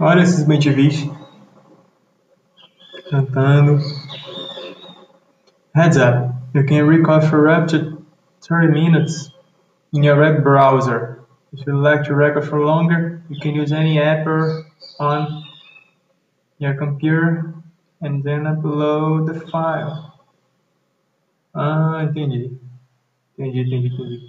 Olha esses mentivis cantando. Heads up, you can record for up to 30 minutes in your web browser. If you'd like to record for longer, you can use any app on your computer and then upload the file. Ah, entendi. Entendi, entendi, entendi.